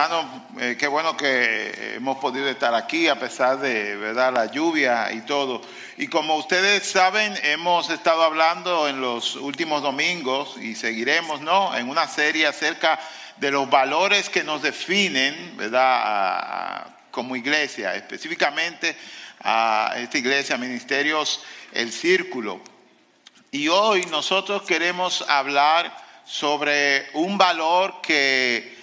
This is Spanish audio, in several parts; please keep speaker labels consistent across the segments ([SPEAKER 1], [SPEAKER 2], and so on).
[SPEAKER 1] hermano, eh, qué bueno que hemos podido estar aquí a pesar de ¿verdad? la lluvia y todo. Y como ustedes saben, hemos estado hablando en los últimos domingos y seguiremos ¿no? en una serie acerca de los valores que nos definen ¿verdad? como iglesia, específicamente a esta iglesia, Ministerios El Círculo. Y hoy nosotros queremos hablar sobre un valor que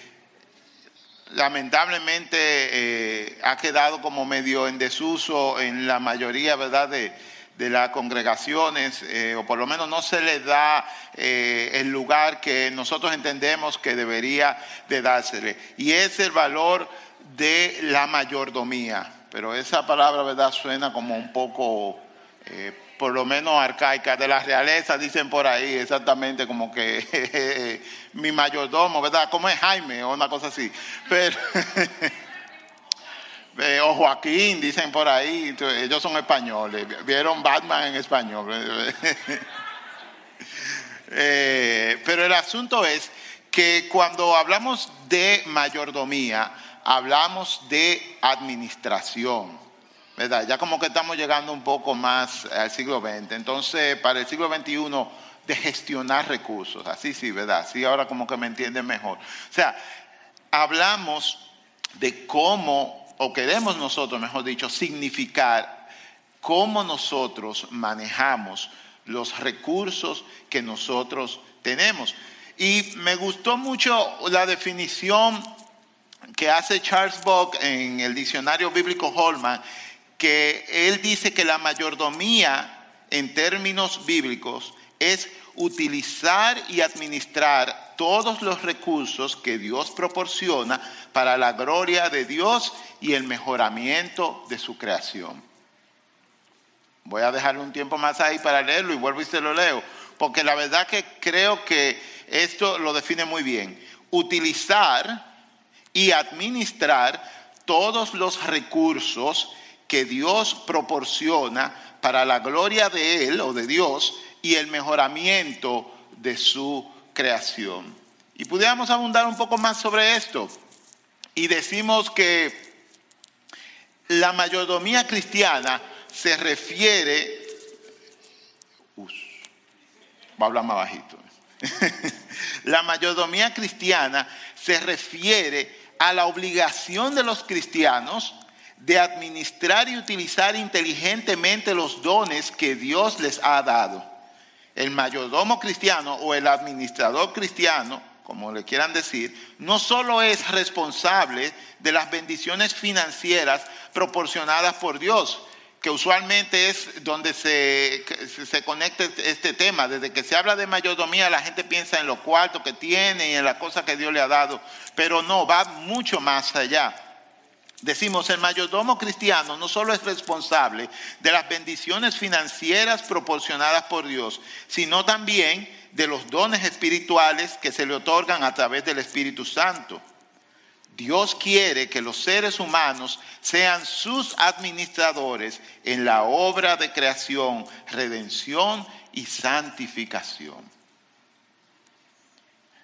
[SPEAKER 1] lamentablemente eh, ha quedado como medio en desuso en la mayoría ¿verdad? De, las congregaciones, eh, o por lo menos no se le da eh, el lugar que nosotros entendemos que debería de dársele. Y es el valor de la mayordomía. Pero esa palabra, ¿verdad?, suena como un poco por lo menos arcaica, de la realeza, dicen por ahí exactamente como que mi mayordomo, ¿verdad? Como es Jaime o una cosa así. Pero, eh, o Joaquín, dicen por ahí, ellos son españoles, vieron Batman en español. Eh, pero el asunto es que cuando hablamos de mayordomía, hablamos de administración. ¿Verdad? Ya como que estamos llegando un poco más al siglo XX. Entonces, para el siglo XXI, de gestionar recursos. Así sí, ¿verdad? Así ahora como que me entienden mejor. O sea, hablamos de cómo, o queremos nosotros, mejor dicho, significar cómo nosotros manejamos los recursos que nosotros tenemos. Y me gustó mucho la definición que hace Charles Bock en el diccionario bíblico Holman que él dice que la mayordomía en términos bíblicos es utilizar y administrar todos los recursos que Dios proporciona para la gloria de Dios y el mejoramiento de su creación. Voy a dejarle un tiempo más ahí para leerlo y vuelvo y se lo leo, porque la verdad que creo que esto lo define muy bien. Utilizar y administrar todos los recursos que Dios proporciona para la gloria de Él o de Dios y el mejoramiento de su creación. Y pudiéramos abundar un poco más sobre esto. Y decimos que la mayordomía cristiana se refiere... Uf, va a hablar más bajito. la mayordomía cristiana se refiere a la obligación de los cristianos de administrar y utilizar inteligentemente los dones que Dios les ha dado. El mayordomo cristiano o el administrador cristiano, como le quieran decir, no solo es responsable de las bendiciones financieras proporcionadas por Dios, que usualmente es donde se, se conecta este tema. Desde que se habla de mayordomía, la gente piensa en los cuartos que tiene y en las cosas que Dios le ha dado, pero no, va mucho más allá. Decimos, el mayordomo cristiano no solo es responsable de las bendiciones financieras proporcionadas por Dios, sino también de los dones espirituales que se le otorgan a través del Espíritu Santo. Dios quiere que los seres humanos sean sus administradores en la obra de creación, redención y santificación.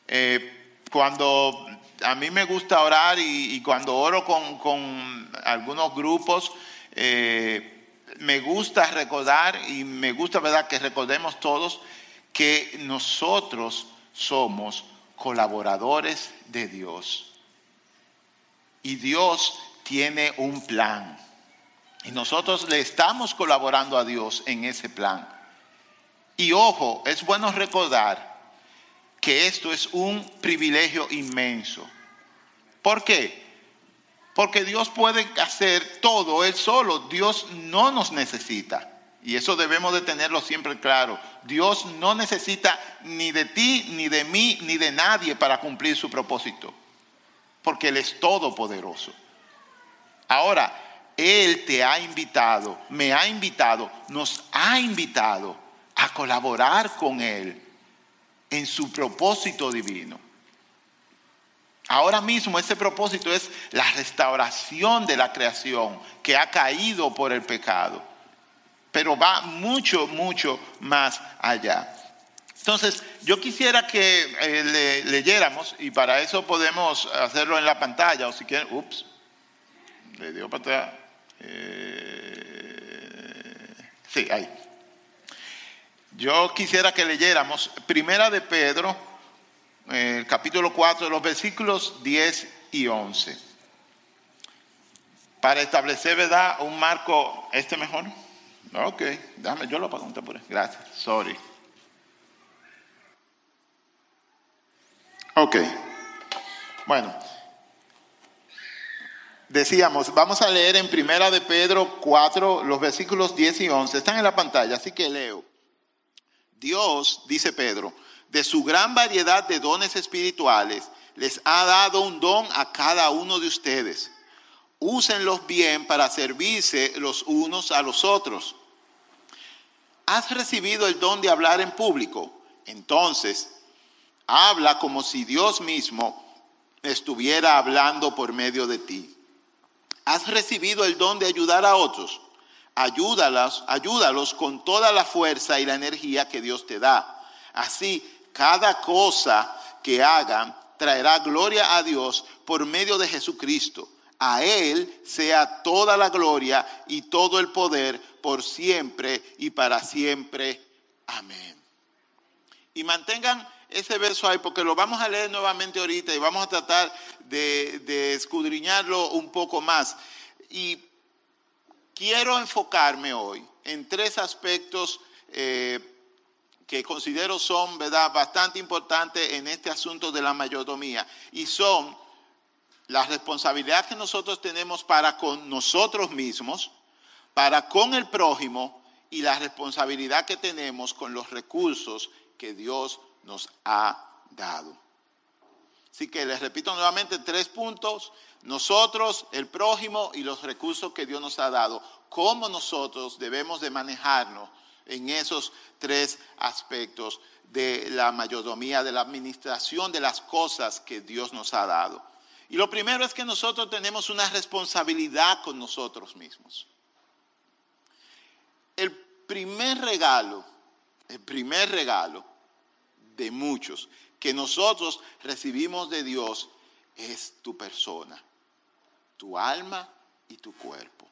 [SPEAKER 1] Eh, cuando a mí me gusta orar y, cuando oro con, algunos grupos, eh, me gusta recordar y me gusta, ¿verdad?, que recordemos todos que nosotros somos colaboradores de Dios. Y Dios tiene un plan. Y nosotros le estamos colaborando a Dios en ese plan. Y ojo, es bueno recordar que esto es un privilegio inmenso. ¿Por qué? Porque Dios puede hacer todo Él solo. Dios no nos necesita. Y eso debemos de tenerlo siempre claro. Dios no necesita ni de ti, ni de mí, ni de nadie para cumplir su propósito. Porque Él es todopoderoso. Ahora, Él te ha invitado, me ha invitado, nos ha invitado a colaborar con Él en su propósito divino. Ahora mismo ese propósito es la restauración de la creación que ha caído por el pecado. Pero va mucho, mucho más allá. Entonces, yo quisiera que eh, leyéramos, y para eso podemos hacerlo en la pantalla, o si quieren, ups, le dio pantalla. Eh, sí, ahí. Yo quisiera que leyéramos Primera de Pedro, el capítulo 4, los versículos 10 y 11. Para establecer, ¿verdad? Un marco, ¿este mejor? Ok, déjame, yo lo apago por Gracias, sorry. Ok, bueno, decíamos, vamos a leer en Primera de Pedro 4, los versículos 10 y 11. Están en la pantalla, así que leo. Dios, dice Pedro, de su gran variedad de dones espirituales, les ha dado un don a cada uno de ustedes. Úsenlos bien para servirse los unos a los otros. ¿Has recibido el don de hablar en público? Entonces, habla como si Dios mismo estuviera hablando por medio de ti. ¿Has recibido el don de ayudar a otros? Ayúdalos, ayúdalos con toda la fuerza y la energía que Dios te da. Así, cada cosa que hagan traerá gloria a Dios por medio de Jesucristo. A Él sea toda la gloria y todo el poder por siempre y para siempre. Amén. Y mantengan ese verso ahí porque lo vamos a leer nuevamente ahorita y vamos a tratar de, escudriñarlo un poco más. Y quiero enfocarme hoy en tres aspectos eh, que considero son ¿verdad? bastante importantes en este asunto de la mayordomía y son la responsabilidad que nosotros tenemos para con nosotros mismos, para con el prójimo y la responsabilidad que tenemos con los recursos que Dios nos ha dado. Así que les repito nuevamente tres puntos. Nosotros, el prójimo y los recursos que Dios nos ha dado. ¿Cómo nosotros debemos de manejarnos en esos tres aspectos de la mayordomía, de la administración de las cosas que Dios nos ha dado? Y lo primero es que nosotros tenemos una responsabilidad con nosotros mismos. El primer regalo, el primer regalo de muchos que nosotros recibimos de Dios es tu persona, tu alma y tu cuerpo.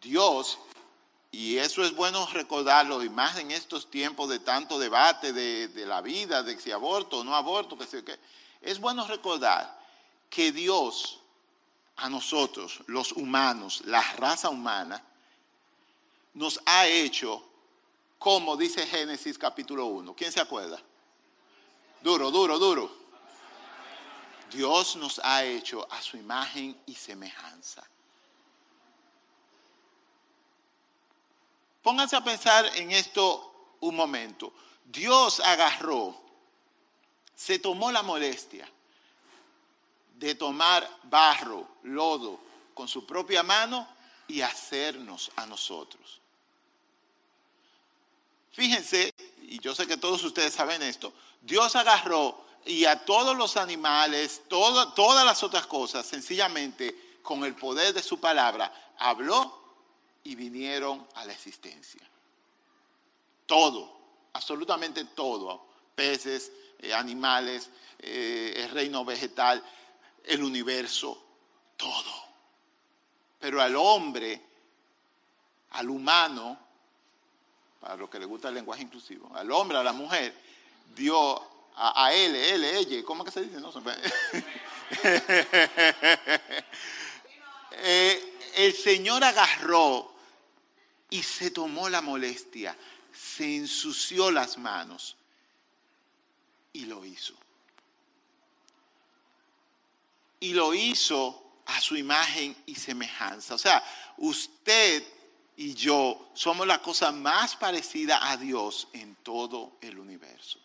[SPEAKER 1] Dios, y eso es bueno recordarlo, y más en estos tiempos de tanto debate de, la vida, de si aborto o no aborto, que sé qué, es bueno recordar que Dios a nosotros, los humanos, la raza humana, nos ha hecho como dice Génesis capítulo 1. ¿Quién se acuerda? Duro, duro, duro. Dios nos ha hecho a su imagen y semejanza. Pónganse a pensar en esto un momento. Dios agarró, se tomó la molestia de tomar barro, lodo, con su propia mano y hacernos a nosotros. Fíjense, y yo sé que todos ustedes saben esto, Dios agarró y a todos los animales, todas las otras cosas, sencillamente con el poder de su palabra, habló y vinieron a la existencia. Todo, absolutamente todo, peces, eh, animales, eh, el reino vegetal, el universo, todo. Pero al hombre, al humano, a los que le gusta el lenguaje inclusivo, al hombre, a la mujer, dio a, él, él, ella, ¿cómo que se dice? No, eh, el Señor agarró y se tomó la molestia, se ensució las manos y lo hizo. Y lo hizo a su imagen y semejanza. O sea, usted y yo somos la cosa más parecida a Dios en todo el universo.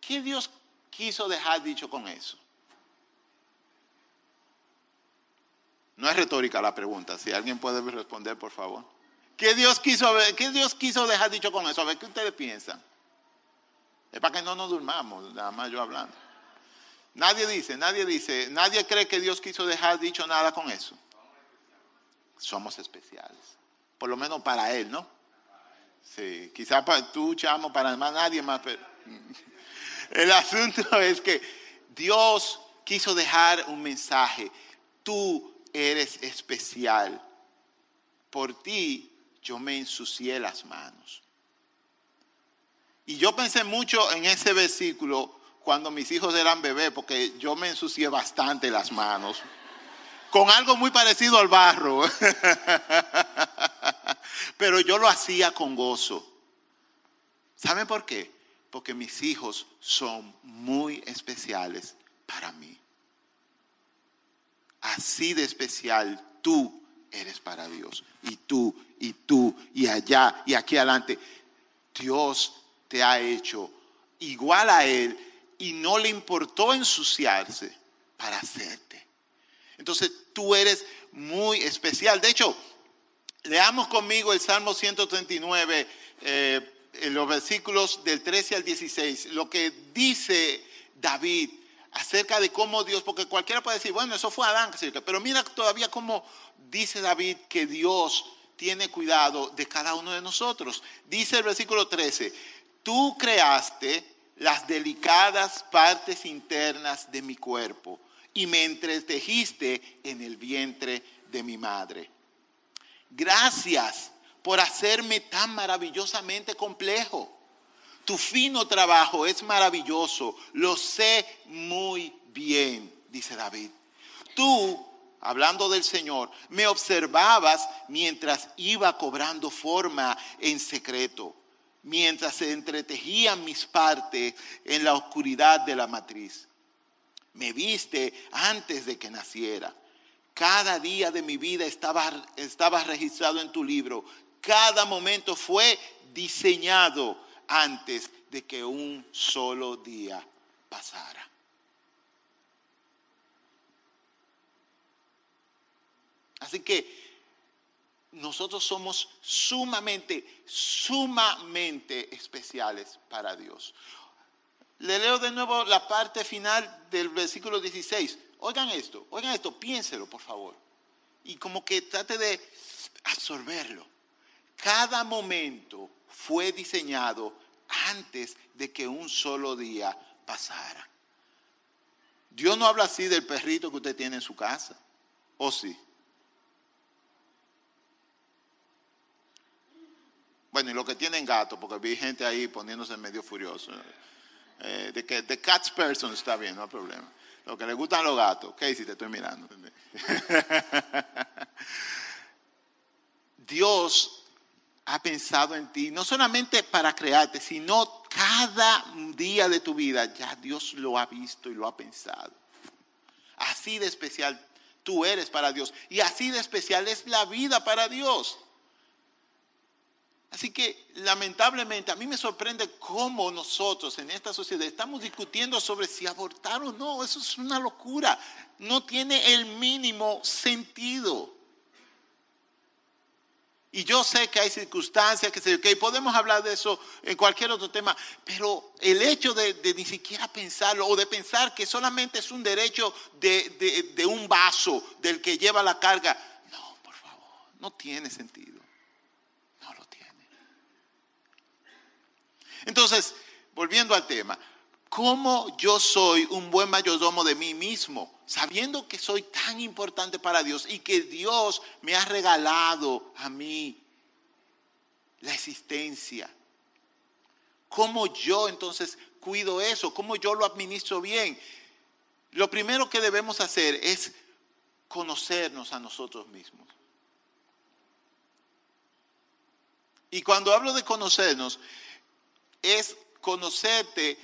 [SPEAKER 1] ¿Qué Dios quiso dejar dicho con eso? No es retórica la pregunta, si alguien puede responder, por favor. ¿Qué Dios quiso, qué Dios quiso dejar dicho con eso? A ver, ¿qué ustedes piensan? Es para que no nos durmamos, nada más yo hablando. Nadie dice, nadie dice, nadie cree que Dios quiso dejar dicho nada con eso somos especiales. Por lo menos para Él, ¿no? Sí, quizás para tú, chamo, para más nadie más, pero el asunto es que Dios quiso dejar un mensaje. Tú eres especial. Por ti yo me ensucié las manos. Y yo pensé mucho en ese versículo cuando mis hijos eran bebés, porque yo me ensucié bastante las manos, con algo muy parecido al barro, pero yo lo hacía con gozo. ¿Saben por qué? Porque mis hijos son muy especiales para mí. Así de especial tú eres para Dios. Y tú, y tú, y allá, y aquí adelante. Dios te ha hecho igual a Él y no le importó ensuciarse para hacerte. Entonces tú eres muy especial. De hecho, leamos conmigo el Salmo 139, eh, en los versículos del 13 al 16, lo que dice David acerca de cómo Dios, porque cualquiera puede decir, bueno, eso fue Adán, pero mira todavía cómo dice David que Dios tiene cuidado de cada uno de nosotros. Dice el versículo 13, tú creaste las delicadas partes internas de mi cuerpo y me entretejiste en el vientre de mi madre. Gracias por hacerme tan maravillosamente complejo. Tu fino trabajo es maravilloso, lo sé muy bien, dice David. Tú, hablando del Señor, me observabas mientras iba cobrando forma en secreto, mientras se entretejían mis partes en la oscuridad de la matriz. Me viste antes de que naciera. Cada día de mi vida estaba, estaba registrado en tu libro. Cada momento fue diseñado antes de que un solo día pasara. Así que nosotros somos sumamente, sumamente especiales para Dios. Le leo de nuevo la parte final del versículo 16. Oigan esto, oigan esto, piénselo por favor. Y como que trate de absorberlo. Cada momento fue diseñado antes de que un solo día pasara. Dios no habla así del perrito que usted tiene en su casa, ¿o sí? Bueno, y lo que tienen gato, porque vi gente ahí poniéndose medio furioso. Eh, de que the cat's person está bien, no hay problema. Lo que le gustan los gatos. si te estoy mirando. Dios ha pensado en ti, no solamente para crearte, sino cada día de tu vida, ya Dios lo ha visto y lo ha pensado. Así de especial tú eres para Dios y así de especial es la vida para Dios. Así que lamentablemente a mí me sorprende cómo nosotros en esta sociedad estamos discutiendo sobre si abortar o no. Eso es una locura. No tiene el mínimo sentido. Y yo sé que hay circunstancias, que, que podemos hablar de eso en cualquier otro tema, pero el hecho de, ni siquiera pensarlo o de pensar que solamente es un derecho de, de un vaso del que lleva la carga, no, por favor, no tiene sentido. No lo tiene. Entonces, volviendo al tema, ¿cómo yo soy un buen mayordomo de mí mismo? sabiendo que soy tan importante para Dios y que Dios me ha regalado a mí la existencia. ¿Cómo yo entonces cuido eso? ¿Cómo yo lo administro bien? Lo primero que debemos hacer es conocernos a nosotros mismos. Y cuando hablo de conocernos, es conocerte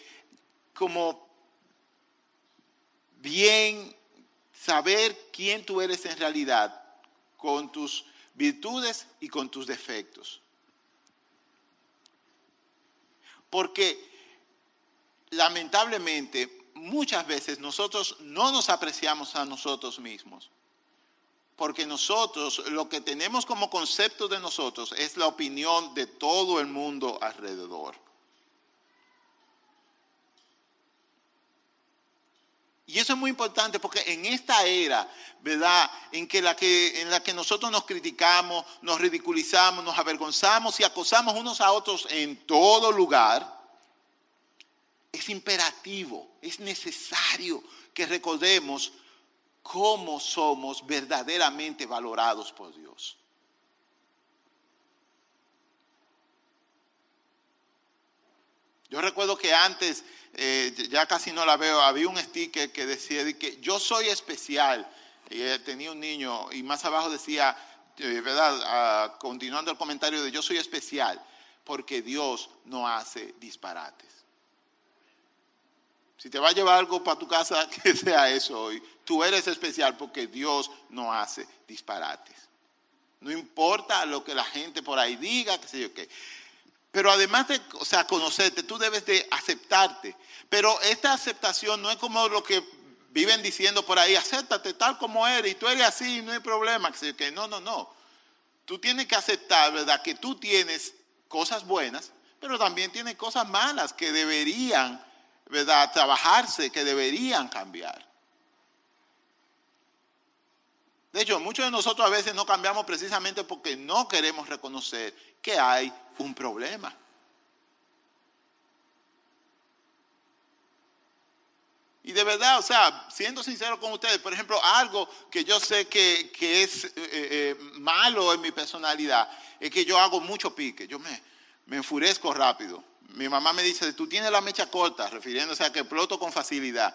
[SPEAKER 1] como bien saber quién tú eres en realidad, con tus virtudes y con tus defectos. Porque lamentablemente muchas veces nosotros no nos apreciamos a nosotros mismos. Porque nosotros lo que tenemos como concepto de nosotros es la opinión de todo el mundo alrededor. Y eso es muy importante porque en esta era, ¿verdad? En, la que nosotros nos criticamos, nos ridiculizamos, nos avergonzamos y acosamos unos a otros en todo lugar, es imperativo, es necesario que recordemos cómo somos verdaderamente valorados por Dios. Yo recuerdo que antes, eh, ya casi no la veo, había un sticker que decía que yo soy especial. Tenía un niño y más abajo decía, eh, ¿verdad? Ah, continuando el comentario de yo soy especial porque Dios no hace disparates. Si te va a llevar algo para tu casa, que sea eso hoy. Tú eres especial porque Dios no hace disparates. No importa lo que la gente por ahí diga, qué sé yo qué. Pero además de o sea, conocerte, tú debes de aceptarte. Pero esta aceptación no es como lo que viven diciendo por ahí, acéptate tal como eres y tú eres así, no hay problema. Que no, no, no. Tú tienes que aceptar, ¿verdad? Que tú tienes cosas buenas, pero también tienes cosas malas que deberían, ¿verdad? Trabajarse, que deberían cambiar. De hecho, muchos de nosotros a veces no cambiamos precisamente porque no queremos reconocer que hay un problema. Y de verdad, o sea, siendo sincero con ustedes, por ejemplo, algo que yo sé que, es eh, eh, malo en mi personalidad, es que yo hago mucho pique, yo me, me enfurezco rápido. Mi mamá me dice, tú tienes la mecha corta, refiriéndose a que exploto con facilidad.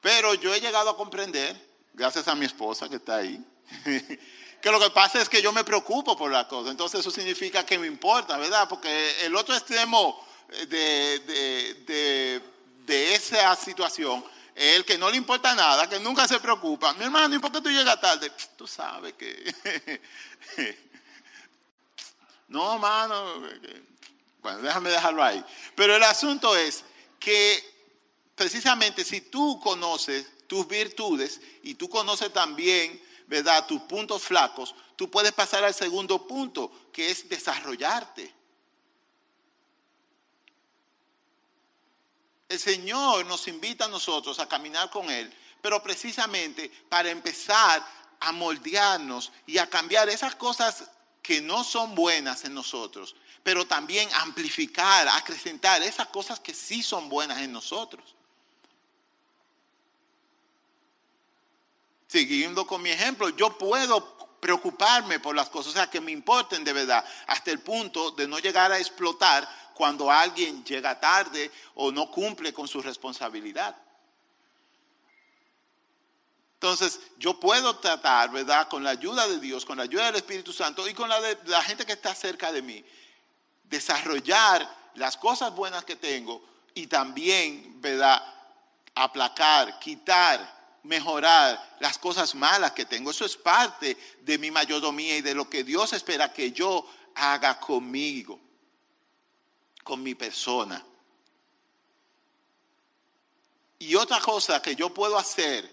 [SPEAKER 1] Pero yo he llegado a comprender gracias a mi esposa que está ahí, que lo que pasa es que yo me preocupo por la cosa. Entonces eso significa que me importa, ¿verdad? Porque el otro extremo de, de, esa situación es el que no le importa nada, que nunca se preocupa. Mi hermano, ¿y por qué tú llegas tarde? Tú sabes que... no, hermano. Bueno, déjame dejarlo ahí. Pero el asunto es que precisamente si tú conoces tus virtudes y tú conoces también, ¿verdad?, tus puntos flacos, tú puedes pasar al segundo punto, que es desarrollarte. El Señor nos invita a nosotros a caminar con Él, pero precisamente para empezar a moldearnos y a cambiar esas cosas que no son buenas en nosotros, pero también amplificar, acrecentar esas cosas que sí son buenas en nosotros. Siguiendo con mi ejemplo, yo puedo preocuparme por las cosas, o sea, que me importen de verdad, hasta el punto de no llegar a explotar cuando alguien llega tarde o no cumple con su responsabilidad. Entonces, yo puedo tratar, ¿verdad? Con la ayuda de Dios, con la ayuda del Espíritu Santo y con la de la gente que está cerca de mí, desarrollar las cosas buenas que tengo y también, ¿verdad? Aplacar, quitar mejorar las cosas malas que tengo. Eso es parte de mi mayordomía y de lo que Dios espera que yo haga conmigo, con mi persona. Y otra cosa que yo puedo hacer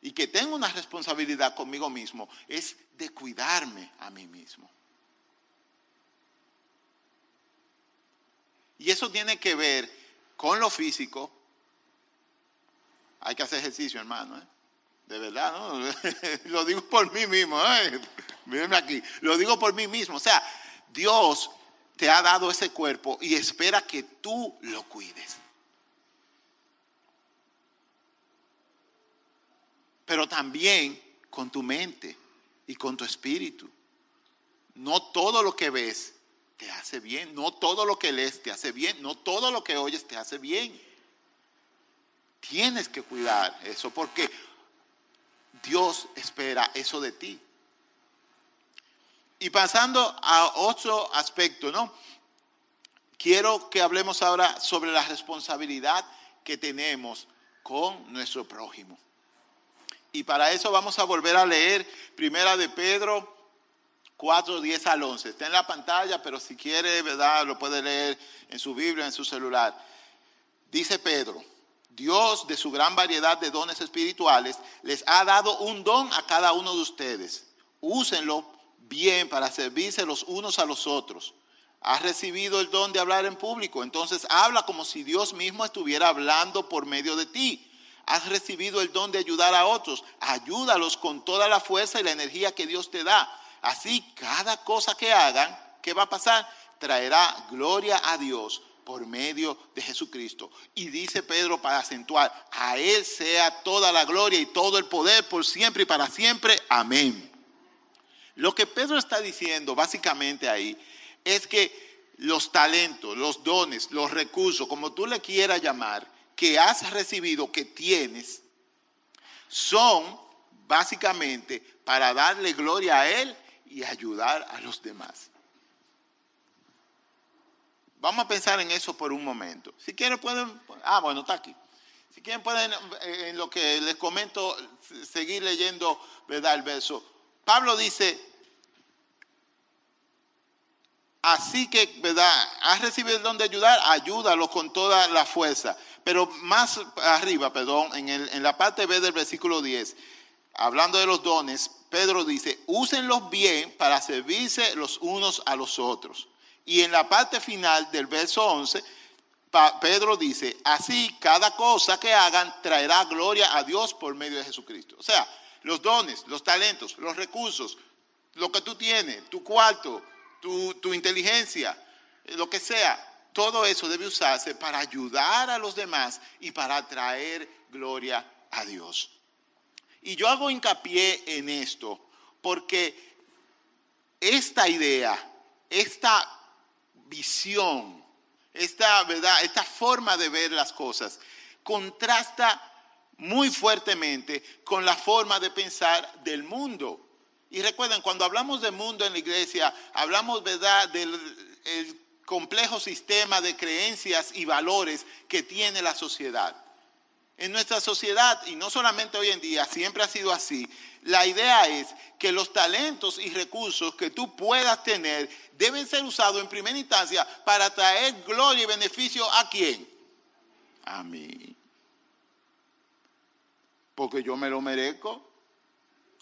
[SPEAKER 1] y que tengo una responsabilidad conmigo mismo es de cuidarme a mí mismo. Y eso tiene que ver con lo físico, hay que hacer ejercicio, hermano. ¿eh? De verdad, ¿no? lo digo por mí mismo. ¿eh? Mírenme aquí. Lo digo por mí mismo. O sea, Dios te ha dado ese cuerpo y espera que tú lo cuides. Pero también con tu mente y con tu espíritu. No todo lo que ves te hace bien, no todo lo que lees te hace bien, no todo lo que oyes te hace bien. Tienes que cuidar eso porque Dios espera eso de ti. Y pasando a otro aspecto, ¿no? Quiero que hablemos ahora sobre la responsabilidad que tenemos con nuestro prójimo. Y para eso vamos a volver a leer Primera de Pedro 4, 10 al 11. Está en la pantalla, pero si quiere, ¿verdad? Lo puede leer en su Biblia, en su celular. Dice Pedro, Dios, de su gran variedad de dones espirituales, les ha dado un don a cada uno de ustedes. Úsenlo bien para servirse los unos a los otros. Has recibido el don de hablar en público, entonces habla como si Dios mismo estuviera hablando por medio de ti. has recibido el don de ayudar a otros, ayúdalos con toda la fuerza y la energía que Dios te da. Así, cada cosa que hagan, ¿qué va a pasar? Traerá gloria a Dios por medio de Jesucristo. Y dice Pedro para acentuar, a Él sea toda la gloria y todo el poder por siempre y para siempre. Amén. Lo que Pedro está diciendo básicamente ahí es que los talentos, los dones, los recursos, como tú le quieras llamar, que has recibido, que tienes, son básicamente para darle gloria a Él y ayudar a los demás. Vamos a pensar en eso por un momento. Si quieren pueden, ah, bueno, está aquí. Si quieren pueden, eh, en lo que les comento, seguir leyendo, ¿verdad? El verso. Pablo dice, así que, ¿verdad? Has recibido el don de ayudar, ayúdalo con toda la fuerza. Pero más arriba, perdón, en, en la parte B del versículo 10, hablando de los dones, Pedro dice, úsenlos bien para servirse los unos a los otros. Y en la parte final del verso 11, Pedro dice, así cada cosa que hagan traerá gloria a Dios por medio de Jesucristo. O sea, los dones, los talentos, los recursos, lo que tú tienes, tu cuarto, tu, tu inteligencia, lo que sea, todo eso debe usarse para ayudar a los demás y para traer gloria a Dios. Y yo hago hincapié en esto porque esta idea, esta visión, esta, ¿verdad? esta forma de ver las cosas, contrasta muy fuertemente con la forma de pensar del mundo. Y recuerden, cuando hablamos de mundo en la iglesia, hablamos ¿verdad? del complejo sistema de creencias y valores que tiene la sociedad. En nuestra sociedad, y no solamente hoy en día, siempre ha sido así, la idea es que los talentos y recursos que tú puedas tener deben ser usados en primera instancia para traer gloria y beneficio a quién? A mí. Porque yo me lo merezco.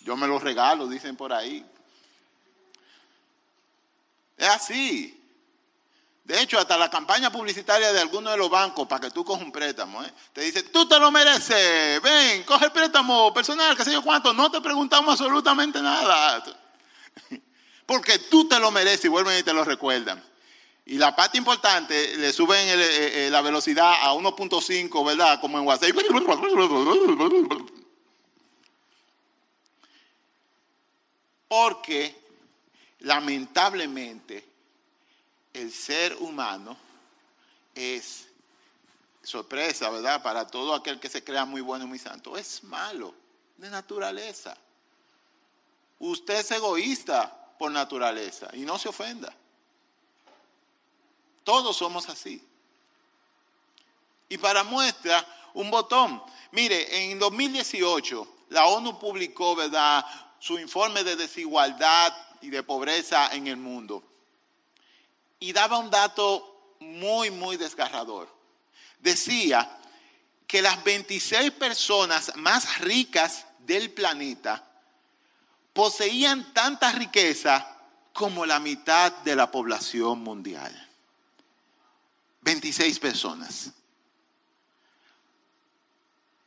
[SPEAKER 1] Yo me lo regalo, dicen por ahí. Es así. De hecho, hasta la campaña publicitaria de algunos de los bancos para que tú cojas un préstamo, ¿eh? te dice, tú te lo mereces, ven, coge el préstamo personal, qué sé yo cuánto, no te preguntamos absolutamente nada. Porque tú te lo mereces y vuelven y te lo recuerdan. Y la parte importante, le suben eh, eh, la velocidad a 1.5, ¿verdad? Como en WhatsApp. Porque, lamentablemente, el ser humano es sorpresa, ¿verdad? Para todo aquel que se crea muy bueno y muy santo. Es malo de naturaleza. Usted es egoísta por naturaleza y no se ofenda. Todos somos así. Y para muestra, un botón. Mire, en 2018 la ONU publicó, ¿verdad?, su informe de desigualdad y de pobreza en el mundo y daba un dato muy, muy desgarrador. Decía que las 26 personas más ricas del planeta poseían tanta riqueza como la mitad de la población mundial. 26 personas.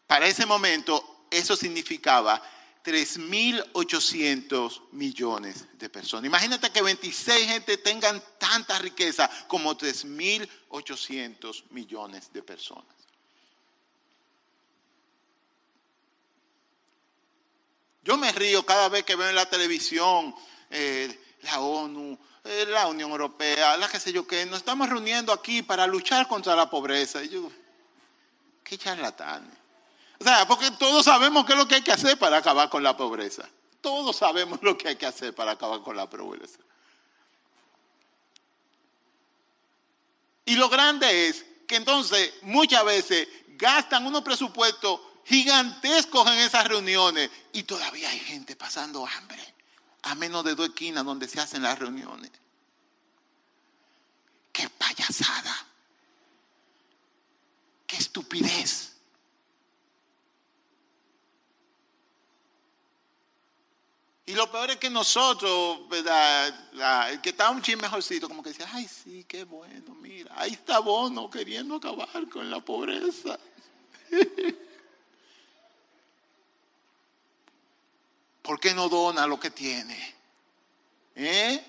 [SPEAKER 1] Para ese momento eso significaba 3.800 millones de personas. Imagínate que 26 gente tengan tanta riqueza como 3.800 millones de personas. Yo me río cada vez que veo en la televisión eh, la ONU, eh, la Unión Europea, la que sé yo qué, nos estamos reuniendo aquí para luchar contra la pobreza. Y yo, qué charlatanes. O sea, porque todos sabemos qué es lo que hay que hacer para acabar con la pobreza. Todos sabemos lo que hay que hacer para acabar con la pobreza. Y lo grande es que entonces muchas veces gastan unos presupuestos gigantescos en esas reuniones y todavía hay gente pasando hambre a menos de dos esquinas donde se hacen las reuniones. ¡Qué payasada! ¡Qué estupidez! Y lo peor es que nosotros, ¿verdad? El que estaba un chin mejorcito, como que decía, ay, sí, qué bueno, mira, ahí está Bono queriendo acabar con la pobreza. ¿Por qué no dona lo que tiene? ¿Eh?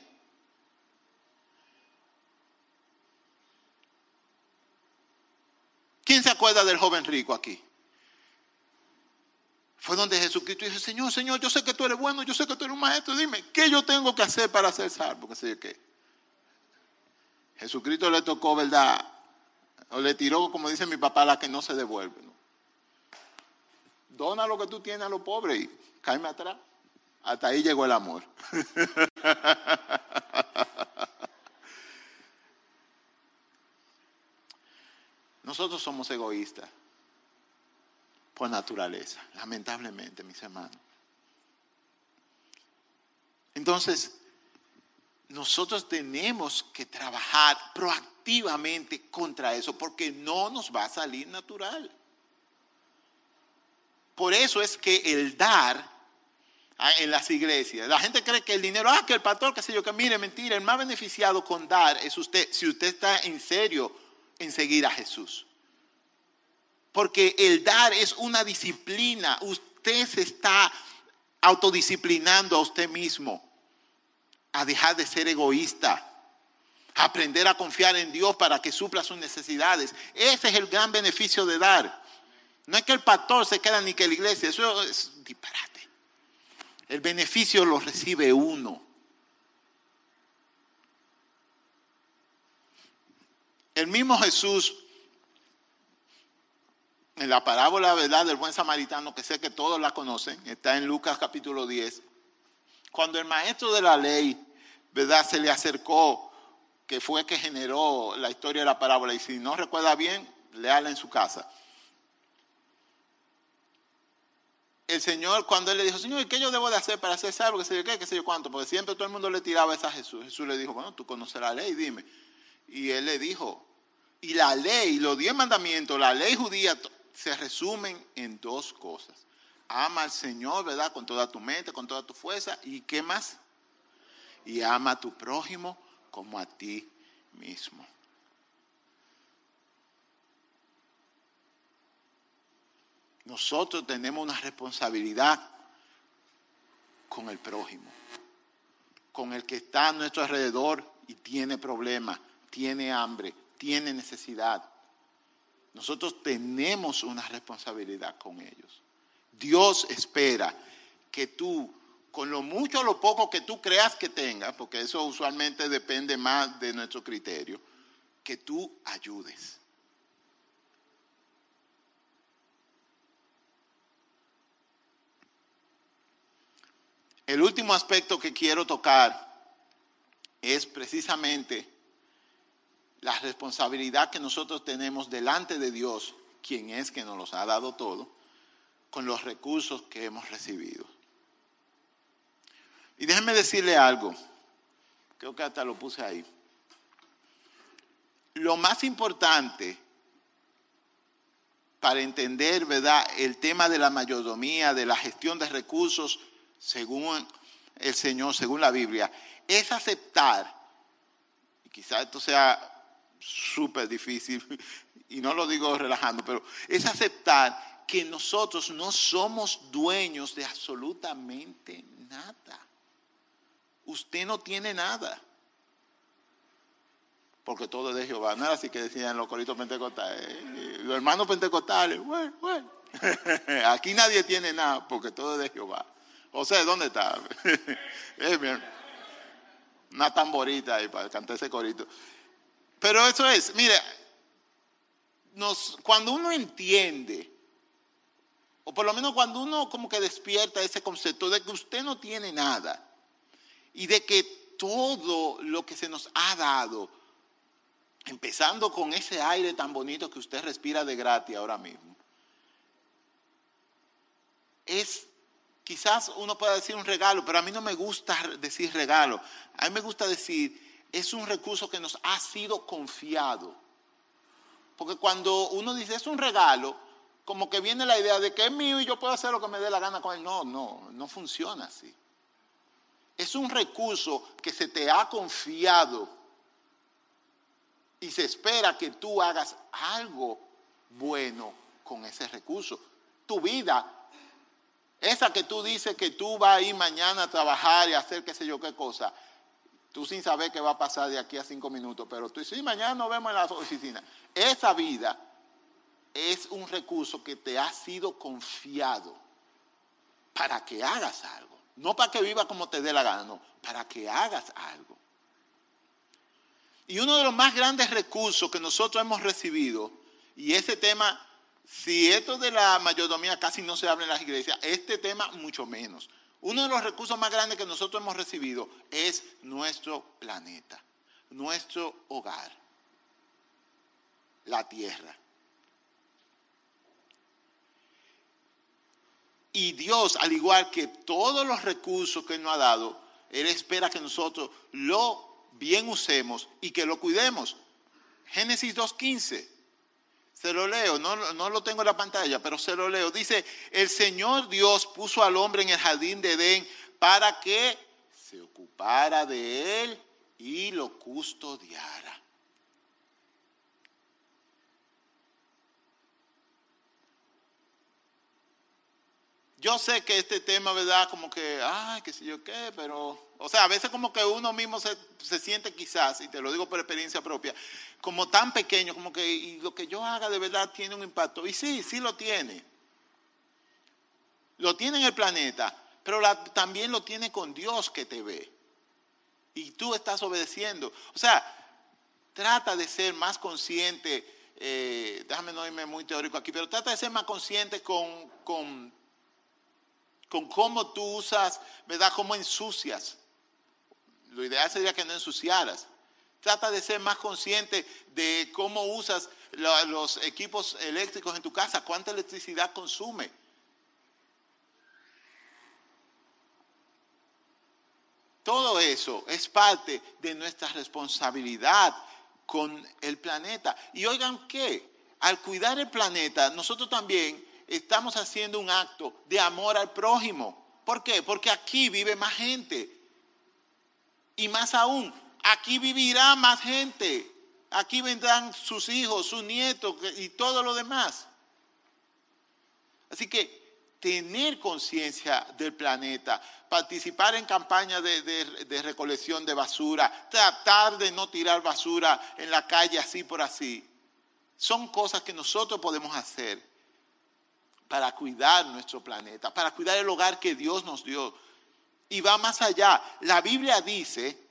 [SPEAKER 1] ¿Quién se acuerda del joven rico aquí? Fue donde Jesucristo dijo, Señor, Señor, yo sé que tú eres bueno, yo sé que tú eres un maestro, dime, ¿qué yo tengo que hacer para ser salvo? ¿Qué sé qué? Jesucristo le tocó, ¿verdad? O le tiró, como dice mi papá, la que no se devuelve. Dona lo que tú tienes a los pobres y cáeme atrás. Hasta ahí llegó el amor. Nosotros somos egoístas por naturaleza, lamentablemente, mis hermanos. Entonces, nosotros tenemos que trabajar proactivamente contra eso porque no nos va a salir natural. Por eso es que el dar ah, en las iglesias, la gente cree que el dinero, ah, que el pastor, qué sé yo, que mire, mentira, el más beneficiado con dar es usted, si usted está en serio en seguir a Jesús. Porque el dar es una disciplina, usted se está autodisciplinando a usted mismo, a dejar de ser egoísta, a aprender a confiar en Dios para que supla sus necesidades. Ese es el gran beneficio de dar. No es que el pastor se queda ni que la iglesia, eso es disparate. El beneficio lo recibe uno. El mismo Jesús, en la parábola ¿verdad? del buen samaritano, que sé que todos la conocen, está en Lucas capítulo 10, cuando el maestro de la ley ¿verdad? se le acercó, que fue que generó la historia de la parábola, y si no recuerda bien, léala en su casa. el Señor, cuando él le dijo, Señor, ¿y qué yo debo de hacer para ser salvo? ¿Qué sé yo qué? ¿Qué sé yo cuánto? Porque siempre todo el mundo le tiraba eso a Jesús. Jesús le dijo, bueno, tú conoces la ley, dime. Y él le dijo, y la ley, los diez mandamientos, la ley judía, se resumen en dos cosas. Ama al Señor, ¿verdad? Con toda tu mente, con toda tu fuerza. ¿Y qué más? Y ama a tu prójimo como a ti mismo. nosotros tenemos una responsabilidad con el prójimo, con el que está a nuestro alrededor y tiene problemas, tiene hambre, tiene necesidad. Nosotros tenemos una responsabilidad con ellos. Dios espera que tú, con lo mucho o lo poco que tú creas que tengas, porque eso usualmente depende más de nuestro criterio, que tú ayudes. El último aspecto que quiero tocar es precisamente la responsabilidad que nosotros tenemos delante de Dios, quien es que nos los ha dado todo, con los recursos que hemos recibido. Y déjenme decirle algo, creo que hasta lo puse ahí. Lo más importante para entender, ¿verdad?, el tema de la mayordomía, de la gestión de recursos, según el Señor, según la Biblia, es aceptar, y quizás esto sea súper difícil, y no lo digo relajando, pero es aceptar que nosotros no somos dueños de absolutamente nada. Usted no tiene nada. Porque todo es de Jehová. No era así que decían los coritos pentecostales. Eh, los hermanos pentecostales, bueno, bueno. Aquí nadie tiene nada porque todo es de Jehová. José, ¿dónde está? Una tamborita ahí para cantar ese corito. Pero eso es, mire, nos, cuando uno entiende, o por lo menos cuando uno como que despierta ese concepto de que usted no tiene nada y de que todo lo que se nos ha dado, empezando con ese aire tan bonito que usted respira de gratis ahora mismo, es quizás uno pueda decir un regalo, pero a mí no me gusta decir regalo. A mí me gusta decir, es un recurso que nos ha sido confiado. Porque cuando uno dice es un regalo, como que viene la idea de que es mío y yo puedo hacer lo que me dé la gana con él. No, no, no funciona así. Es un recurso que se te ha confiado y se espera que tú hagas algo bueno con ese recurso. Tu vida Esa que tú dices que tú vas a ir mañana a trabajar y hacer qué sé yo qué cosa, tú sin saber qué va a pasar de aquí a cinco minutos, pero tú sí, mañana nos vemos en la oficina. Esa vida es un recurso que te ha sido confiado para que hagas algo. No para que viva como te dé la gana, no, para que hagas algo. Y uno de los más grandes recursos que nosotros hemos recibido, y ese tema, si esto de la mayordomía casi no se habla en las iglesias, este tema mucho menos. Uno de los recursos más grandes que nosotros hemos recibido es nuestro planeta, nuestro hogar, la tierra. Y Dios, al igual que todos los recursos que nos ha dado, Él espera que nosotros lo bien usemos y que lo cuidemos. Génesis 2.15. Se lo leo, no, no, lo tengo en la pantalla, pero se lo leo. Dice, el Señor Dios puso al hombre en el jardín de Edén para que se ocupara de él y lo custodiara. Yo sé que este tema, ¿verdad? Como que, ay, qué sé yo qué, pero, o sea, a veces como que uno mismo se, siente quizás, y te lo digo por experiencia propia, como tan pequeño, como que y lo que yo haga de verdad tiene un impacto. Y sí, sí lo tiene. Lo tiene en el planeta, pero también lo tiene con Dios que te ve. Y tú estás obedeciendo. O sea, trata de ser más consciente, eh, déjame no irme muy teórico aquí, pero trata de ser más consciente con, con con cómo tú usas, ¿verdad? Cómo ensucias. Lo ideal sería que no ensuciaras. Trata de ser más consciente de cómo usas los equipos eléctricos en tu casa, cuánta electricidad consume. Todo eso es parte de nuestra responsabilidad con el planeta. Y oigan qué, al cuidar el planeta, nosotros también estamos haciendo un acto de amor al prójimo. ¿Por qué? Porque aquí vive más gente. Y más aún, aquí vivirá más gente. Aquí vendrán sus hijos, sus nietos y todo lo demás. Así que tener conciencia del planeta, participar en campañas de, de, recolección de basura, tratar de no tirar basura en la calle así por así, son cosas que nosotros podemos hacer para cuidar nuestro planeta, para cuidar el hogar que Dios nos dio. Y va más allá. La Biblia dice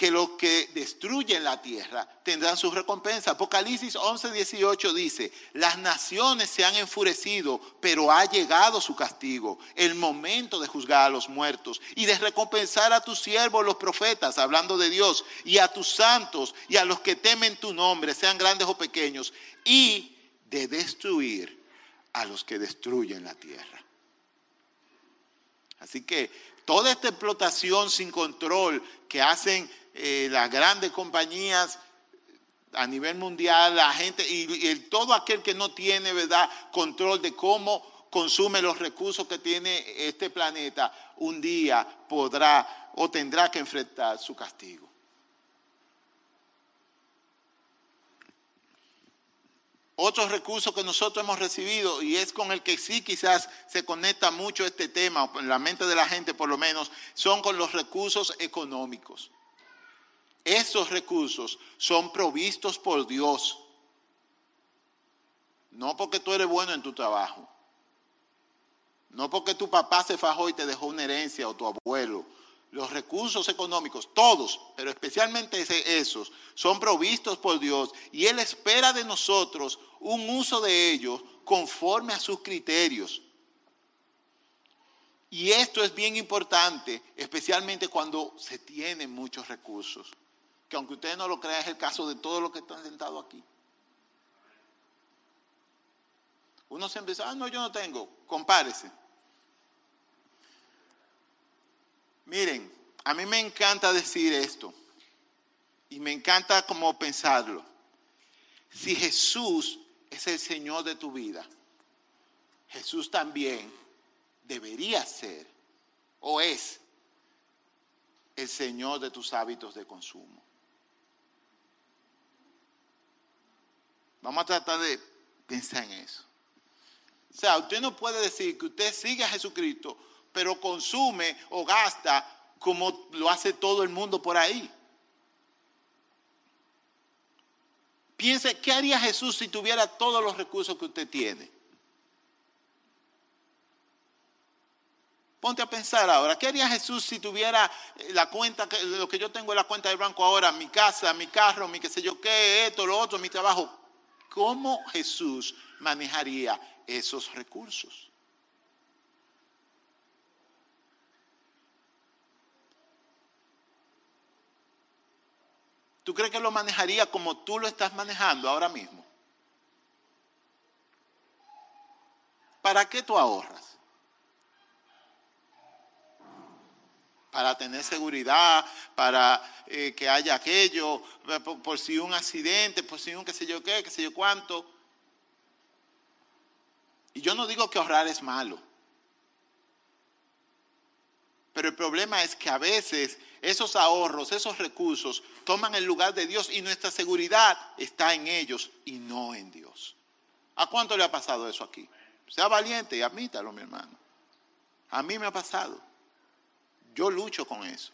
[SPEAKER 1] que los que destruyen la tierra tendrán su recompensa. Apocalipsis 11, 18 dice, las naciones se han enfurecido, pero ha llegado su castigo, el momento de juzgar a los muertos y de recompensar a tus siervos los profetas, hablando de Dios, y a tus santos y a los que temen tu nombre, sean grandes o pequeños, y de destruir a los que destruyen la tierra. Así que toda esta explotación sin control que hacen eh, las grandes compañías a nivel mundial, la gente y, todo aquel que no tiene verdad control de cómo consume los recursos que tiene este planeta, un día podrá o tendrá que enfrentar su castigo. Otro recurso que nosotros hemos recibido y es con el que sí quizás se conecta mucho este tema, en la mente de la gente por lo menos, son con los recursos económicos. Esos recursos son provistos por Dios. No porque tú eres bueno en tu trabajo. No porque tu papá se fajó y te dejó una herencia o tu abuelo los recursos económicos, todos, pero especialmente esos, son provistos por Dios y Él espera de nosotros un uso de ellos conforme a sus criterios. Y esto es bien importante, especialmente cuando se tienen muchos recursos, que aunque ustedes no lo crean es el caso de todos los que están sentados aquí. Uno siempre dice, ah, no, yo no tengo, compárese. Miren, a mí me encanta decir esto y me encanta como pensarlo. Si Jesús es el Señor de tu vida, Jesús también debería ser o es el Señor de tus hábitos de consumo. Vamos a tratar de pensar en eso. O sea, usted no puede decir que usted sigue a Jesucristo, pero consume o gasta como lo hace todo el mundo por ahí. Piense, ¿qué haría Jesús si tuviera todos los recursos que usted tiene? Ponte a pensar ahora, ¿qué haría Jesús si tuviera eh, la cuenta, lo que yo tengo en la cuenta del banco ahora, mi casa, mi carro, mi qué sé yo qué, esto, lo otro, mi trabajo? ¿Cómo Jesús manejaría esos recursos? ¿Tú crees que lo manejaría como tú lo estás manejando ahora mismo? ¿Para qué tú ahorras? Para tener seguridad, para eh, que haya aquello, por, si un accidente, por si un qué sé yo qué, qué sé yo cuánto. Y yo no digo que ahorrar es malo. Pero el problema es que a veces esos ahorros, esos recursos toman el lugar de Dios y nuestra seguridad está en ellos y no en Dios. ¿A cuánto le ha pasado eso aquí? Sea valiente y admítalo, mi hermano. A mí me ha pasado. Yo lucho con eso.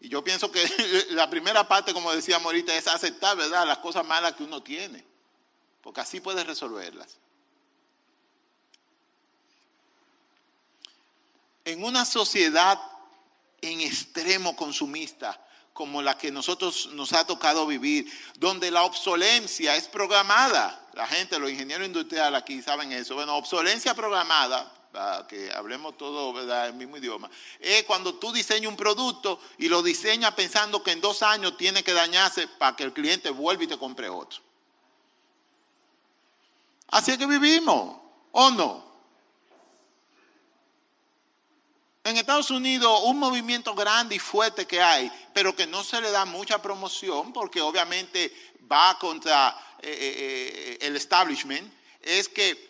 [SPEAKER 1] Y yo pienso que la primera parte, como decíamos ahorita, es aceptar, ¿verdad?, las cosas malas que uno tiene. Porque así puedes resolverlas. En una sociedad en extremo consumista como la que nosotros nos ha tocado vivir, donde la obsolencia es programada, la gente, los ingenieros industriales aquí saben eso, bueno, obsolencia programada, para que hablemos todo ¿verdad? el mismo idioma, es cuando tú diseñas un producto y lo diseñas pensando que en dos años tiene que dañarse para que el cliente vuelva y te compre otro. Así es que vivimos, ¿o no? En Estados Unidos un movimiento grande y fuerte que hay, pero que no se le da mucha promoción porque obviamente va contra eh, eh, eh, el establishment, es que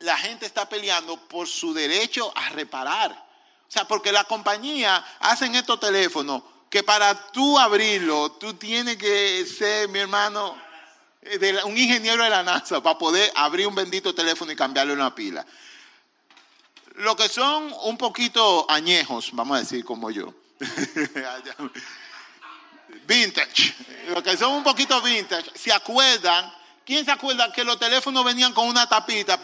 [SPEAKER 1] la gente está peleando por su derecho a reparar. O sea, porque la compañía hacen estos teléfonos que para tú abrirlo, tú tienes que ser, mi hermano, un ingeniero de la NASA para poder abrir un bendito teléfono y cambiarle una pila. Lo que son un poquito añejos, vamos a decir como yo. vintage. Lo que son un poquito vintage. ¿Se acuerdan? ¿Quién se acuerda que los teléfonos venían con una tapita?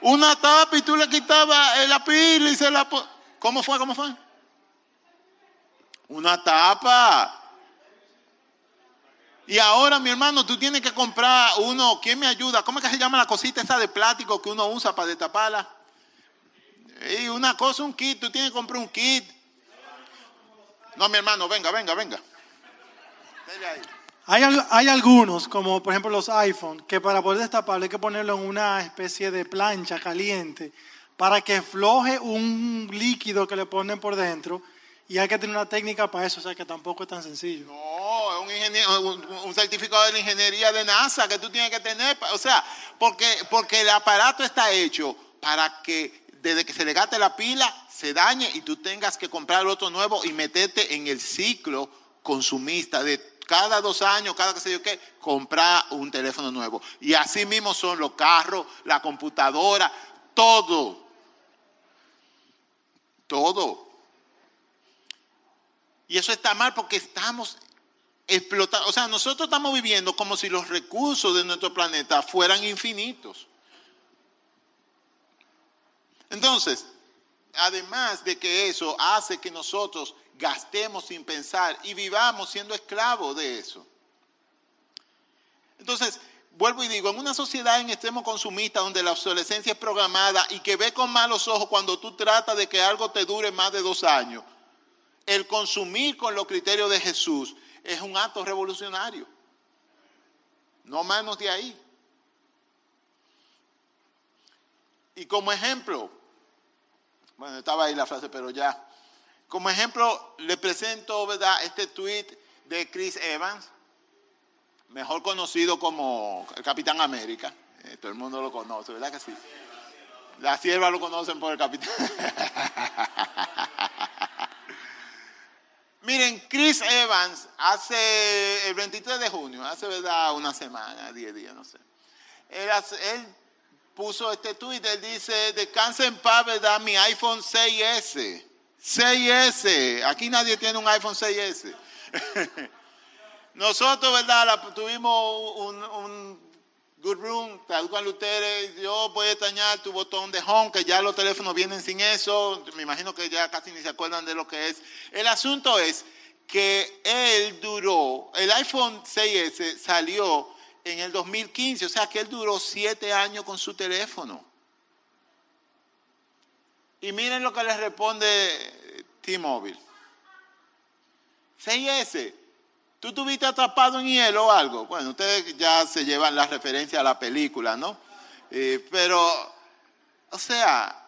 [SPEAKER 1] una tapa y tú le quitabas la pila y se la... ¿Cómo fue? ¿Cómo fue? Una tapa. Y ahora, mi hermano, tú tienes que comprar uno. ¿Quién me ayuda? ¿Cómo es que se llama la cosita esa de plástico que uno usa para destaparla? Y una cosa, un kit, tú tienes que comprar un kit. No, mi hermano, venga, venga, venga.
[SPEAKER 2] Hay, hay, algunos, como por ejemplo los iPhone, que para poder destaparlo hay que ponerlo en una especie de plancha caliente para que floje un líquido que le ponen por dentro. Y hay que tener una técnica para eso, o sea que tampoco es tan sencillo.
[SPEAKER 1] No, es un, un, certificado de la ingeniería de NASA que tú tienes que tener. O sea, porque, porque el aparato está hecho para que desde que se le gaste la pila, se dañe y tú tengas que comprar otro nuevo y meterte en el ciclo consumista de cada dos años, cada que sé yo qué, comprar un teléfono nuevo. Y así mismo son los carros, la computadora, todo. Todo. Y eso está mal porque estamos explotando. O sea, nosotros estamos viviendo como si los recursos de nuestro planeta fueran infinitos. Entonces, además de que eso hace que nosotros gastemos sin pensar y vivamos siendo esclavos de eso. Entonces, vuelvo y digo, en una sociedad en extremo consumista donde la obsolescencia es programada y que ve con malos ojos cuando tú tratas de que algo te dure más de dos años, el consumir con los criterios de Jesús es un acto revolucionario. No menos de ahí. Y como ejemplo, bueno, estaba ahí la frase, pero ya. Como ejemplo, le presento, ¿verdad?, este tweet de Chris Evans, mejor conocido como el Capitán América. Eh, todo el mundo lo conoce, ¿verdad que sí? La sierva lo conocen por el Capitán. Miren, Chris Evans hace el 23 de junio, hace verdad una semana, 10 días, no sé. él, él puso este tweet, él dice, descansa en paz, ¿verdad? Mi iPhone 6S. 6S. Aquí nadie tiene un iPhone 6S. Nosotros, ¿verdad? tuvimos un, good room, cuando ustedes, yo voy a extrañar tu botón de home, que ya los teléfonos vienen sin eso. Me imagino que ya casi ni se acuerdan de lo que es. El asunto es que él duró, el iPhone 6S salió en el 2015, o sea que él duró siete años con su teléfono. Y miren lo que le responde T-Mobile. 6S, ¿tú estuviste atrapado en hielo o algo? Bueno, ustedes ya se llevan la referencia a la película, ¿no? Eh, pero, o sea,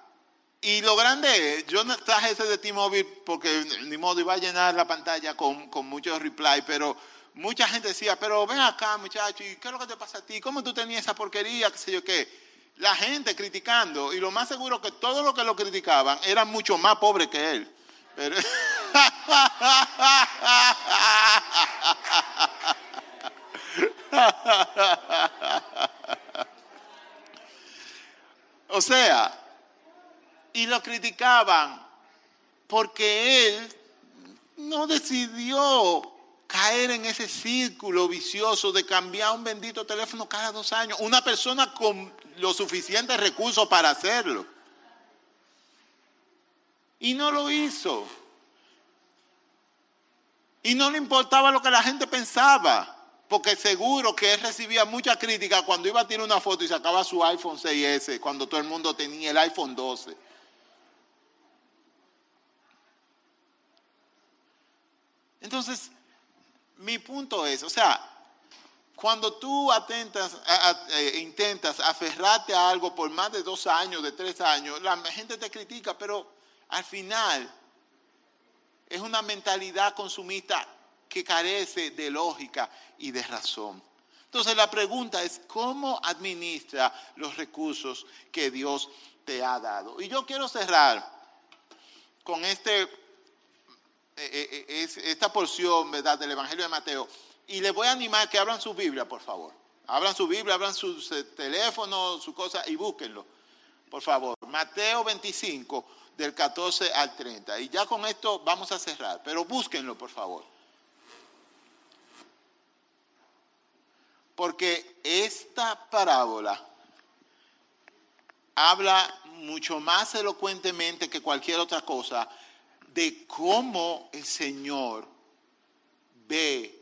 [SPEAKER 1] y lo grande es, yo traje ese de T-Mobile porque ni modo iba a llenar la pantalla con, con muchos replies, pero mucha gente decía, pero ven acá muchacho, ¿y qué es lo que te pasa a ti? ¿Cómo tú tenías esa porquería? ¿Qué sé yo qué? La gente criticando, y lo más seguro que todos los que lo criticaban eran mucho más pobres que él. o sea, y lo criticaban porque él no decidió caer en ese círculo vicioso de cambiar un bendito teléfono cada dos años. Una persona con los suficientes recursos para hacerlo. Y no lo hizo. Y no le importaba lo que la gente pensaba, porque seguro que él recibía mucha crítica cuando iba a tirar una foto y sacaba su iPhone 6S, cuando todo el mundo tenía el iPhone 12. Entonces, mi punto es, o sea, cuando tú atentas, eh, intentas aferrarte a algo por más de dos años, de tres años, la gente te critica, pero al final es una mentalidad consumista que carece de lógica y de razón. Entonces la pregunta es, ¿cómo administra los recursos que Dios te ha dado? Y yo quiero cerrar con este eh, eh, es esta porción ¿verdad? del Evangelio de Mateo. Y les voy a animar que abran su Biblia, por favor. Abran su Biblia, abran sus teléfonos, su cosa y búsquenlo, por favor. Mateo 25, del 14 al 30. Y ya con esto vamos a cerrar, pero búsquenlo, por favor. Porque esta parábola habla mucho más elocuentemente que cualquier otra cosa de cómo el Señor ve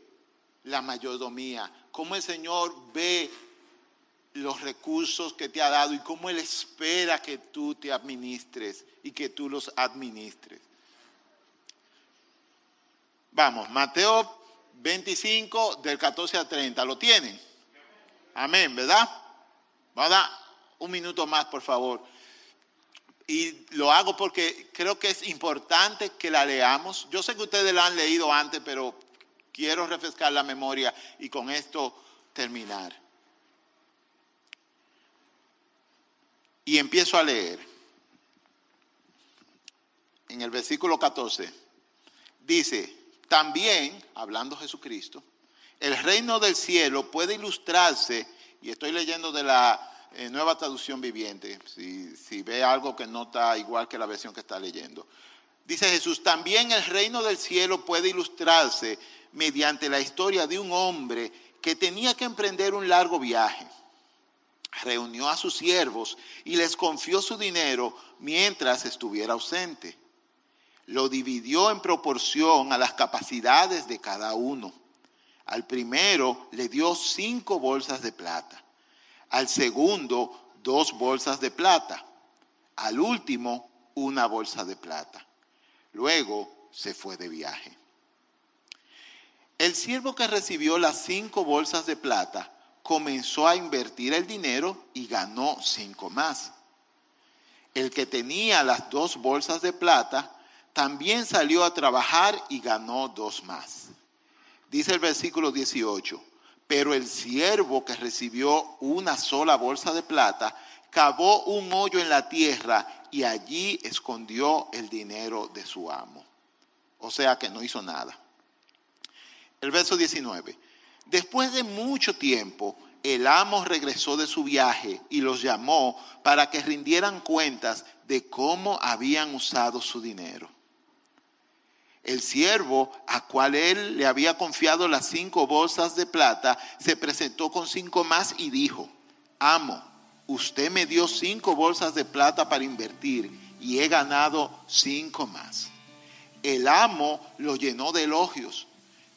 [SPEAKER 1] la mayordomía, cómo el Señor ve los recursos que te ha dado y cómo Él espera que tú te administres y que tú los administres. Vamos, Mateo 25 del 14 al 30, ¿lo tienen? Amén, ¿verdad? Vamos a dar un minuto más, por favor. Y lo hago porque creo que es importante que la leamos. Yo sé que ustedes la han leído antes, pero quiero refrescar la memoria y con esto terminar. Y empiezo a leer. En el versículo 14 dice, también, hablando Jesucristo, el reino del cielo puede ilustrarse, y estoy leyendo de la eh, nueva traducción viviente, si, ve algo que no está igual que la versión que está leyendo. Dice Jesús, también el reino del cielo puede ilustrarse mediante la historia de un hombre que tenía que emprender un largo viaje. Reunió a sus siervos y les confió su dinero mientras estuviera ausente. Lo dividió en proporción a las capacidades de cada uno. Al primero le dio cinco bolsas de plata al segundo dos bolsas de plata, al último una bolsa de plata. Luego se fue de viaje. El siervo que recibió las cinco bolsas de plata comenzó a invertir el dinero y ganó cinco más. El que tenía las dos bolsas de plata también salió a trabajar y ganó dos más. Dice el versículo 18 pero el siervo que recibió una sola bolsa de plata cavó un hoyo en la tierra y allí escondió el dinero de su amo. O sea que no hizo nada. El verso 19. Después de mucho tiempo, el amo regresó de su viaje y los llamó para que rindieran cuentas de cómo habían usado su dinero. El siervo, a cual él le había confiado las cinco bolsas de plata, se presentó con cinco más y dijo, amo, usted me dio cinco bolsas de plata para invertir y he ganado cinco más. El amo lo llenó de elogios.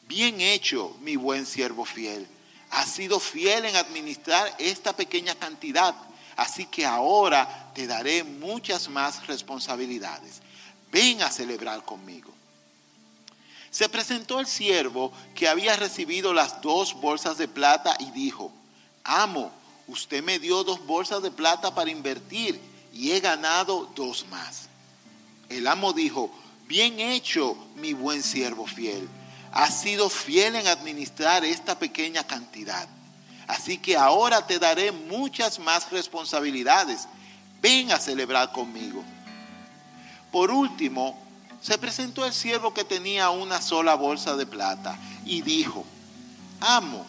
[SPEAKER 1] Bien hecho, mi buen siervo fiel. Has sido fiel en administrar esta pequeña cantidad, así que ahora te daré muchas más responsabilidades. Ven a celebrar conmigo. Se presentó el siervo que había recibido las dos bolsas de plata y dijo, amo, usted me dio dos bolsas de plata para invertir y he ganado dos más. El amo dijo, bien hecho, mi buen siervo fiel. Has sido fiel en administrar esta pequeña cantidad. Así que ahora te daré muchas más responsabilidades. Ven a celebrar conmigo. Por último, se presentó el siervo que tenía una sola bolsa de plata y dijo, amo,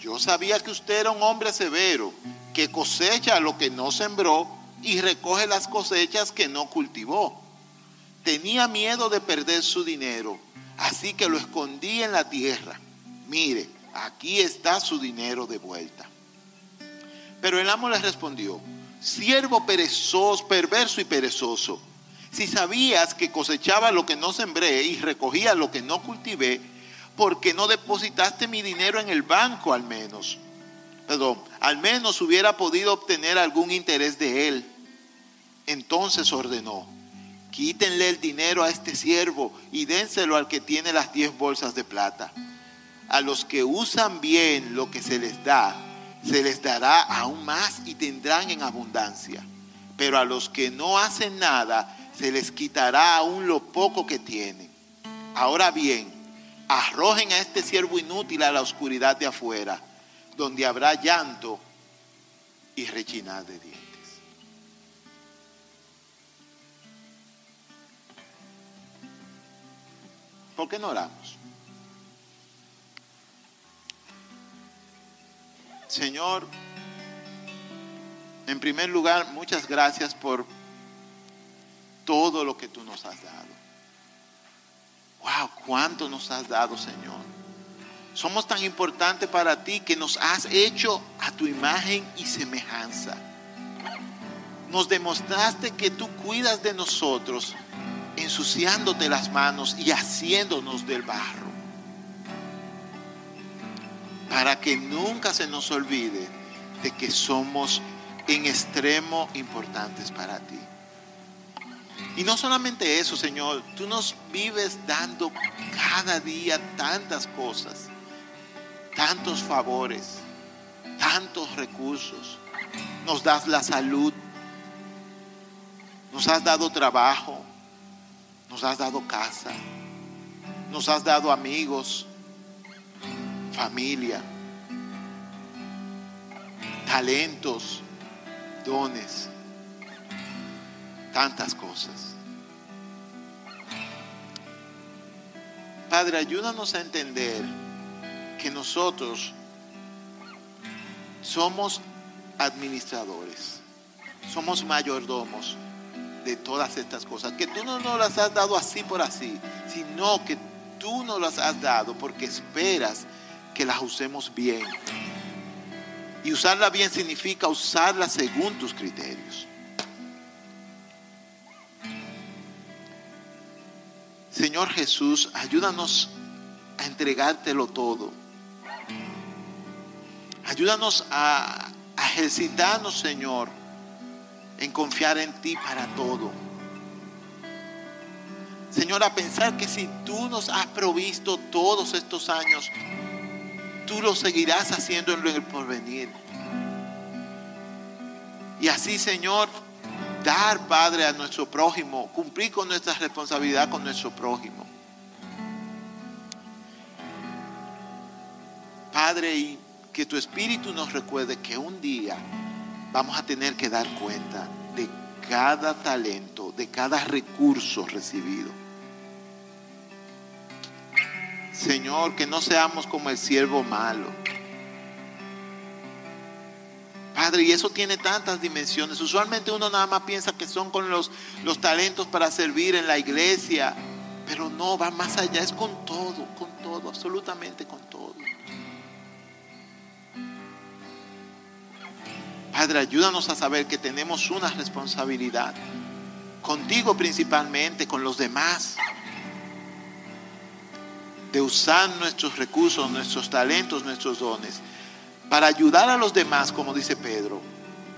[SPEAKER 1] yo sabía que usted era un hombre severo, que cosecha lo que no sembró y recoge las cosechas que no cultivó. Tenía miedo de perder su dinero, así que lo escondí en la tierra. Mire, aquí está su dinero de vuelta. Pero el amo le respondió, siervo perezoso, perverso y perezoso si sabías que cosechaba lo que no sembré y recogía lo que no cultivé, ¿por qué no depositaste mi dinero en el banco al menos? Perdón, al menos hubiera podido obtener algún interés de él. Entonces ordenó, quítenle el dinero a este siervo y dénselo al que tiene las diez bolsas de plata. A los que usan bien lo que se les da, se les dará aún más y tendrán en abundancia. Pero a los que no hacen nada, se les quitará aún lo poco que tienen. Ahora bien, arrojen a este siervo inútil a la oscuridad de afuera, donde habrá llanto y rechinar de dientes. ¿Por qué no oramos? Señor, en primer lugar, muchas gracias por todo lo que tú nos has dado. Wow, cuánto nos has dado, Señor. Somos tan importantes para ti que nos has hecho a tu imagen y semejanza. Nos demostraste que tú cuidas de nosotros, ensuciándote las manos y haciéndonos del barro. Para que nunca se nos olvide de que somos en extremo importantes para ti. Y no solamente eso, Señor, tú nos vives dando cada día tantas cosas, tantos favores, tantos recursos. Nos das la salud, nos has dado trabajo, nos has dado casa, nos has dado amigos, familia, talentos, dones tantas cosas. Padre, ayúdanos a entender que nosotros somos administradores, somos mayordomos de todas estas cosas, que tú no nos las has dado así por así, sino que tú nos las has dado porque esperas que las usemos bien. Y usarla bien significa usarla según tus criterios. Señor Jesús, ayúdanos a entregártelo todo. Ayúdanos a, ejercitarnos, Señor, en confiar en ti para todo. Señor, a pensar que si tú nos has provisto todos estos años, tú lo seguirás haciendo en el porvenir. Y así, Señor, dar, Padre, a nuestro prójimo, cumplir con nuestra responsabilidad con nuestro prójimo. Padre, y que tu Espíritu nos recuerde que un día vamos a tener que dar cuenta de cada talento, de cada recurso recibido. Señor, que no seamos como el siervo malo, Padre, y eso tiene tantas dimensiones. Usualmente uno nada más piensa que son con los, los talentos para servir en la iglesia, pero no, va más allá, es con todo, con todo, absolutamente con todo. Padre, ayúdanos a saber que tenemos una responsabilidad, contigo principalmente, con los demás, de usar nuestros recursos, nuestros talentos, nuestros dones para ayudar a los demás, como dice Pedro,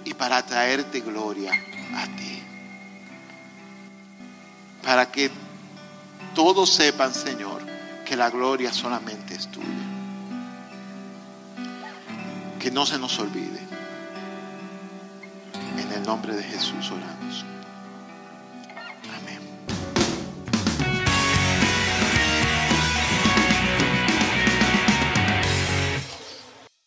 [SPEAKER 1] y para traerte gloria a ti. Para que todos sepan, Señor, que la gloria solamente es tuya. Que no se nos olvide. En el nombre de Jesús oramos.